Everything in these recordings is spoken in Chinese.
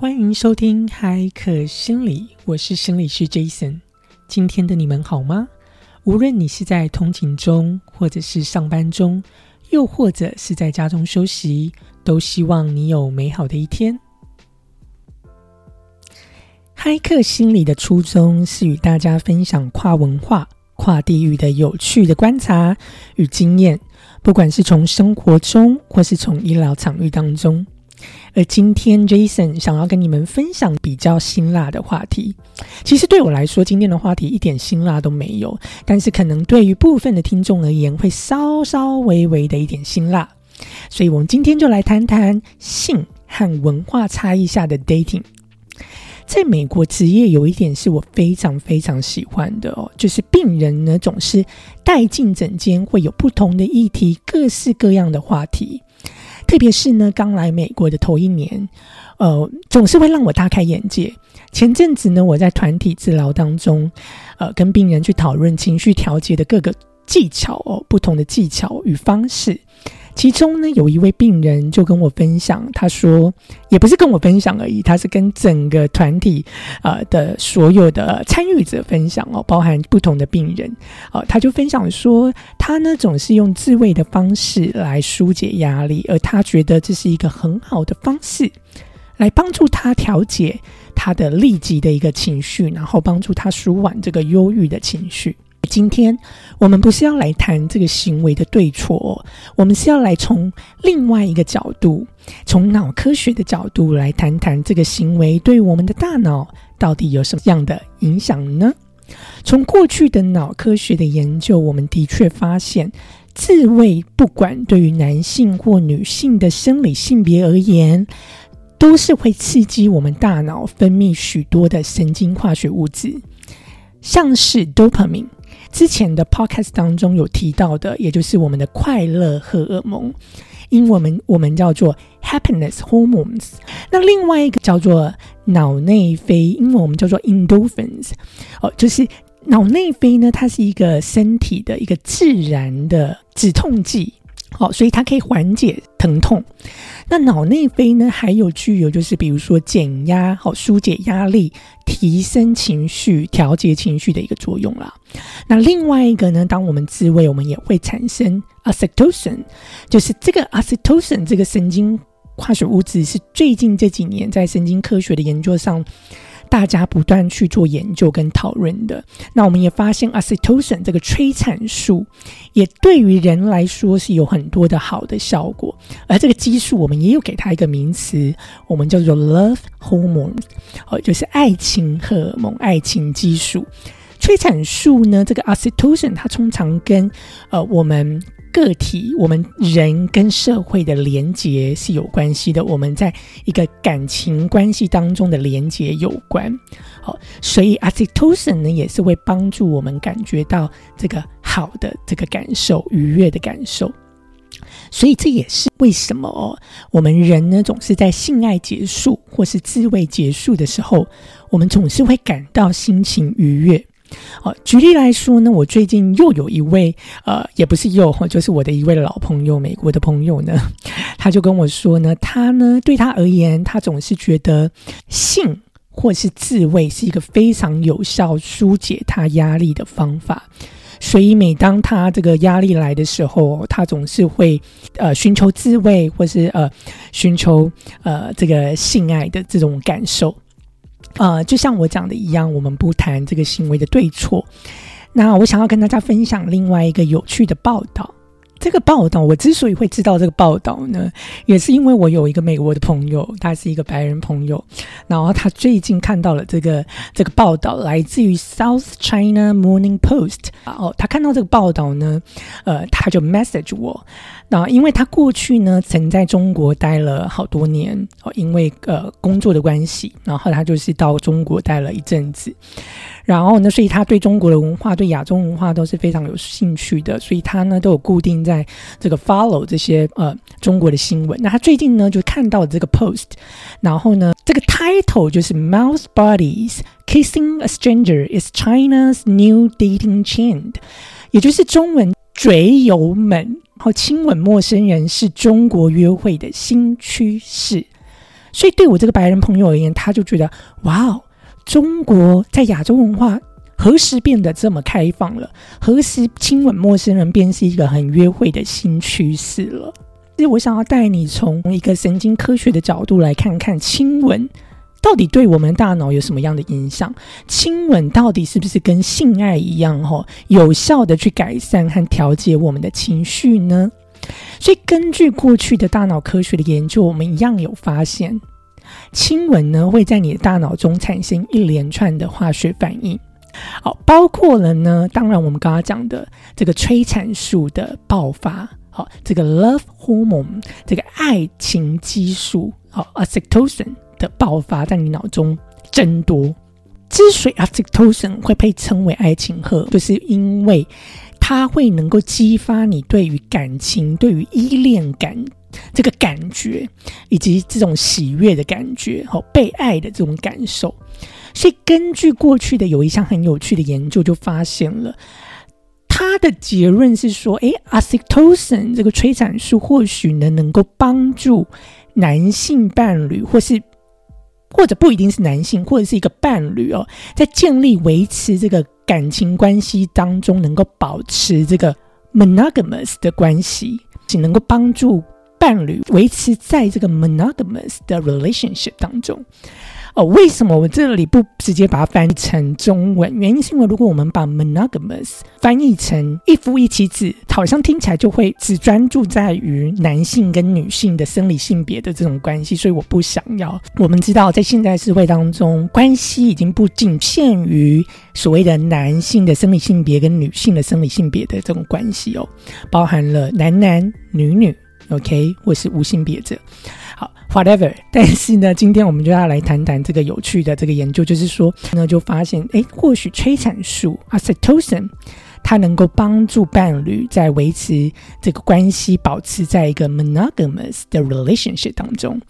欢迎收听海可心理，我是心理师 Jason。今天的你们好吗？无论你是在通勤中，或者是上班中，又或者是在家中休息，都希望你有美好的一天。嗨客心理的初衷是与大家分享跨文化、跨地域的有趣的观察与经验，不管是从生活中，或是从医疗场域当中。而今天，Jason 想要跟你们分享比较辛辣的话题。其实对我来说，今天的话题一点辛辣都没有，但是可能对于部分的听众而言，会稍稍微微的一点辛辣。所以，我们今天就来谈谈性和文化差异下的 dating。在美国职业有一点是我非常非常喜欢的哦，就是病人呢总是带进诊间，会有不同的议题，各式各样的话题。特别是呢，刚来美国的头一年，呃，总是会让我大开眼界。前阵子呢，我在团体治疗当中，呃，跟病人去讨论情绪调节的各个技巧哦，不同的技巧与方式。其中呢，有一位病人就跟我分享，他说，也不是跟我分享而已，他是跟整个团体呃的所有的参与者分享哦，包含不同的病人哦，他就分享说，他呢总是用自慰的方式来疏解压力，而他觉得这是一个很好的方式，来帮助他调节他的立即的一个情绪，然后帮助他舒缓这个忧郁的情绪。今天我们不是要来谈这个行为的对错，我们是要来从另外一个角度，从脑科学的角度来谈谈这个行为对我们的大脑到底有什么样的影响呢？从过去的脑科学的研究，我们的确发现，自慰不管对于男性或女性的生理性别而言，都是会刺激我们大脑分泌许多的神经化学物质，像是 dopamine。之前的 podcast 当中有提到的，也就是我们的快乐荷尔蒙，因为我们我们叫做 happiness hormones。那另外一个叫做脑内啡，因为我们叫做 endorphins。哦，就是脑内啡呢，它是一个身体的一个自然的止痛剂。好，所以它可以缓解疼痛。那脑内啡呢，还有具有就是比如说减压、好疏解压力、提升情绪、调节情绪的一个作用啦。那另外一个呢，当我们自慰，我们也会产生 oxytocin，就是这个 oxytocin 这个神经化学物质是最近这几年在神经科学的研究上。大家不断去做研究跟讨论的，那我们也发现，oxytocin 这个催产素也对于人来说是有很多的好的效果。而这个激素，我们也有给它一个名词，我们叫做 love hormone，哦，就是爱情荷尔蒙、爱情激素。催产素呢，这个 oxytocin 它通常跟呃我们。个体，我们人跟社会的连结是有关系的。我们在一个感情关系当中的连结有关。好，所以 oxytocin 呢也是会帮助我们感觉到这个好的这个感受、愉悦的感受。所以这也是为什么，我们人呢总是在性爱结束或是自慰结束的时候，我们总是会感到心情愉悦。哦，举例来说呢，我最近又有一位，呃，也不是又，就是我的一位老朋友，美国的朋友呢，他就跟我说呢，他呢，对他而言，他总是觉得性或是自慰是一个非常有效疏解他压力的方法，所以每当他这个压力来的时候，他总是会呃寻求自慰，或是呃寻求呃这个性爱的这种感受。呃，就像我讲的一样，我们不谈这个行为的对错。那我想要跟大家分享另外一个有趣的报道。这个报道，我之所以会知道这个报道呢，也是因为我有一个美国的朋友，他是一个白人朋友，然后他最近看到了这个这个报道，来自于 South China Morning Post。哦，他看到这个报道呢，呃，他就 message 我。那因为他过去呢曾在中国待了好多年哦，因为呃工作的关系，然后他就是到中国待了一阵子，然后呢，所以他对中国的文化、对亚洲文化都是非常有兴趣的，所以他呢都有固定在这个 follow 这些呃中国的新闻。那他最近呢就看到这个 post，然后呢这个 title 就是 Mouse Bodies Kissing a Stranger is China's New Dating Trend，也就是中文嘴友们。然后亲吻陌生人是中国约会的新趋势。所以对我这个白人朋友而言，他就觉得哇哦，中国在亚洲文化何时变得这么开放了？何时亲吻陌生人便是一个很约会的新趋势了？所以我想要带你从一个神经科学的角度来看看亲吻。到底对我们大脑有什么样的影响？亲吻到底是不是跟性爱一样，吼，有效的去改善和调节我们的情绪呢？所以，根据过去的大脑科学的研究，我们一样有发现，亲吻呢会在你的大脑中产生一连串的化学反应，好，包括了呢，当然我们刚刚讲的这个催产素的爆发，好，这个 love hormone，这个爱情激素，好，oxytocin。的爆发在你脑中增多。之所以 oxytocin 会被称为爱情荷，就是因为它会能够激发你对于感情、对于依恋感这个感觉，以及这种喜悦的感觉和被爱的这种感受。所以，根据过去的有一项很有趣的研究，就发现了他的结论是说：，诶 o x y t o c i n 这个催产素或许呢，能够帮助男性伴侣或是或者不一定是男性，或者是一个伴侣哦，在建立、维持这个感情关系当中，能够保持这个 monogamous 的关系，仅能够帮助伴侣维持在这个 monogamous 的 relationship 当中。哦，为什么我这里不直接把它翻译成中文？原因是因为如果我们把 monogamous 翻译成一夫一妻制，好像听起来就会只专注在于男性跟女性的生理性别的这种关系，所以我不想要。我们知道，在现代社会当中，关系已经不仅限于所谓的男性的生理性别跟女性的生理性别的这种关系哦，包含了男男女女，OK，我是无性别者。好，whatever。但是呢，今天我们就要来谈谈这个有趣的这个研究，就是说，那，就发现，哎，或许催产素 oxytocin。它能够帮助伴侣在维持这个关系，保持在一个 monogamous 的 relationship 当中。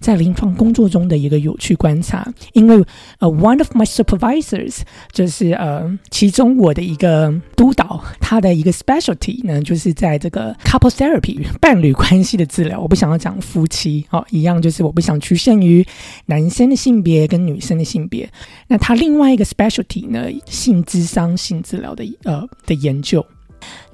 在临床工作中的一个有趣观察，因为呃，one of my supervisors 就是呃，其中我的一个督导，他的一个 specialty 呢，就是在这个 couple therapy 伴侣关系的治疗。我不想要讲夫妻哦，一样就是我不想局限于男生的性别跟女生的性别。那他另外一个 specialty 呢，性智商性治疗的呃。的研究，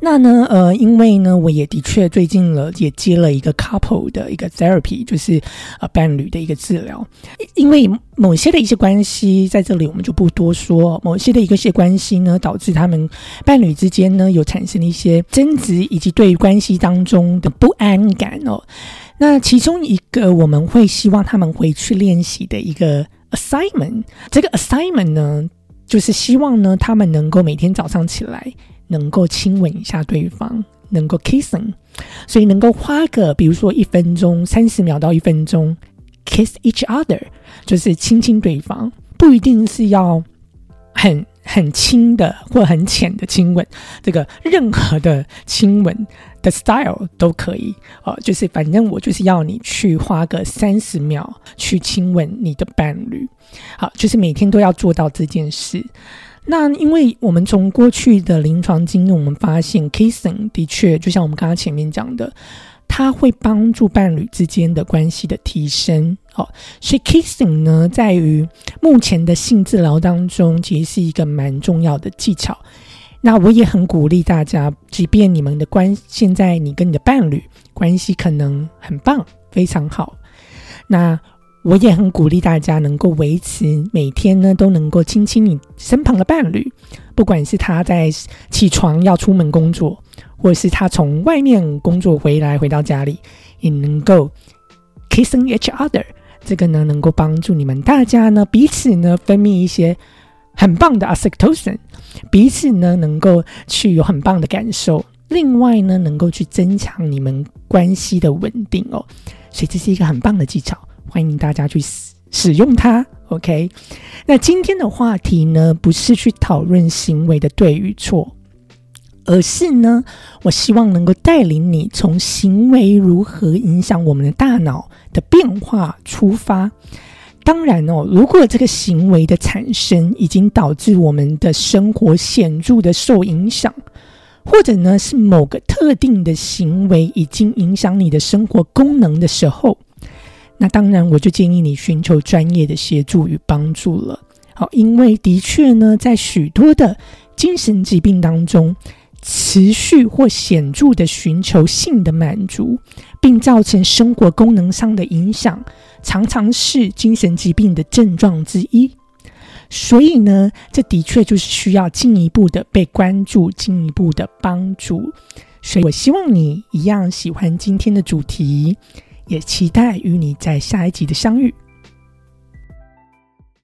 那呢，呃，因为呢，我也的确最近了，也接了一个 couple 的一个 therapy，就是呃伴侣的一个治疗。因为某些的一些关系，在这里我们就不多说。某些的一个些关系呢，导致他们伴侣之间呢有产生一些争执，以及对于关系当中的不安感哦。那其中一个我们会希望他们回去练习的一个 assignment，这个 assignment 呢。就是希望呢，他们能够每天早上起来能够亲吻一下对方，能够 kissing，所以能够花个比如说一分钟、三十秒到一分钟 kiss each other，就是亲亲对方，不一定是要很。很轻的或很浅的亲吻，这个任何的亲吻的 style 都可以哦。就是反正我就是要你去花个三十秒去亲吻你的伴侣，好，就是每天都要做到这件事。那因为我们从过去的临床经验，我们发现 kissing 的确就像我们刚刚前面讲的。它会帮助伴侣之间的关系的提升，哦，所以 kissing 呢，在于目前的性治疗当中，其实是一个蛮重要的技巧。那我也很鼓励大家，即便你们的关现在你跟你的伴侣关系可能很棒，非常好，那我也很鼓励大家能够维持每天呢都能够亲亲你身旁的伴侣，不管是他在起床要出门工作。或是他从外面工作回来，回到家里也能够 kissing each other，这个呢能够帮助你们大家呢彼此呢分泌一些很棒的 oxytocin，彼此呢能够去有很棒的感受，另外呢能够去增强你们关系的稳定哦，所以这是一个很棒的技巧，欢迎大家去使使用它。OK，那今天的话题呢不是去讨论行为的对与错。而是呢，我希望能够带领你从行为如何影响我们的大脑的变化出发。当然哦，如果这个行为的产生已经导致我们的生活显著的受影响，或者呢是某个特定的行为已经影响你的生活功能的时候，那当然我就建议你寻求专业的协助与帮助了。好，因为的确呢，在许多的精神疾病当中，持续或显著的寻求性的满足，并造成生活功能上的影响，常常是精神疾病的症状之一。所以呢，这的确就是需要进一步的被关注，进一步的帮助。所以我希望你一样喜欢今天的主题，也期待与你在下一集的相遇。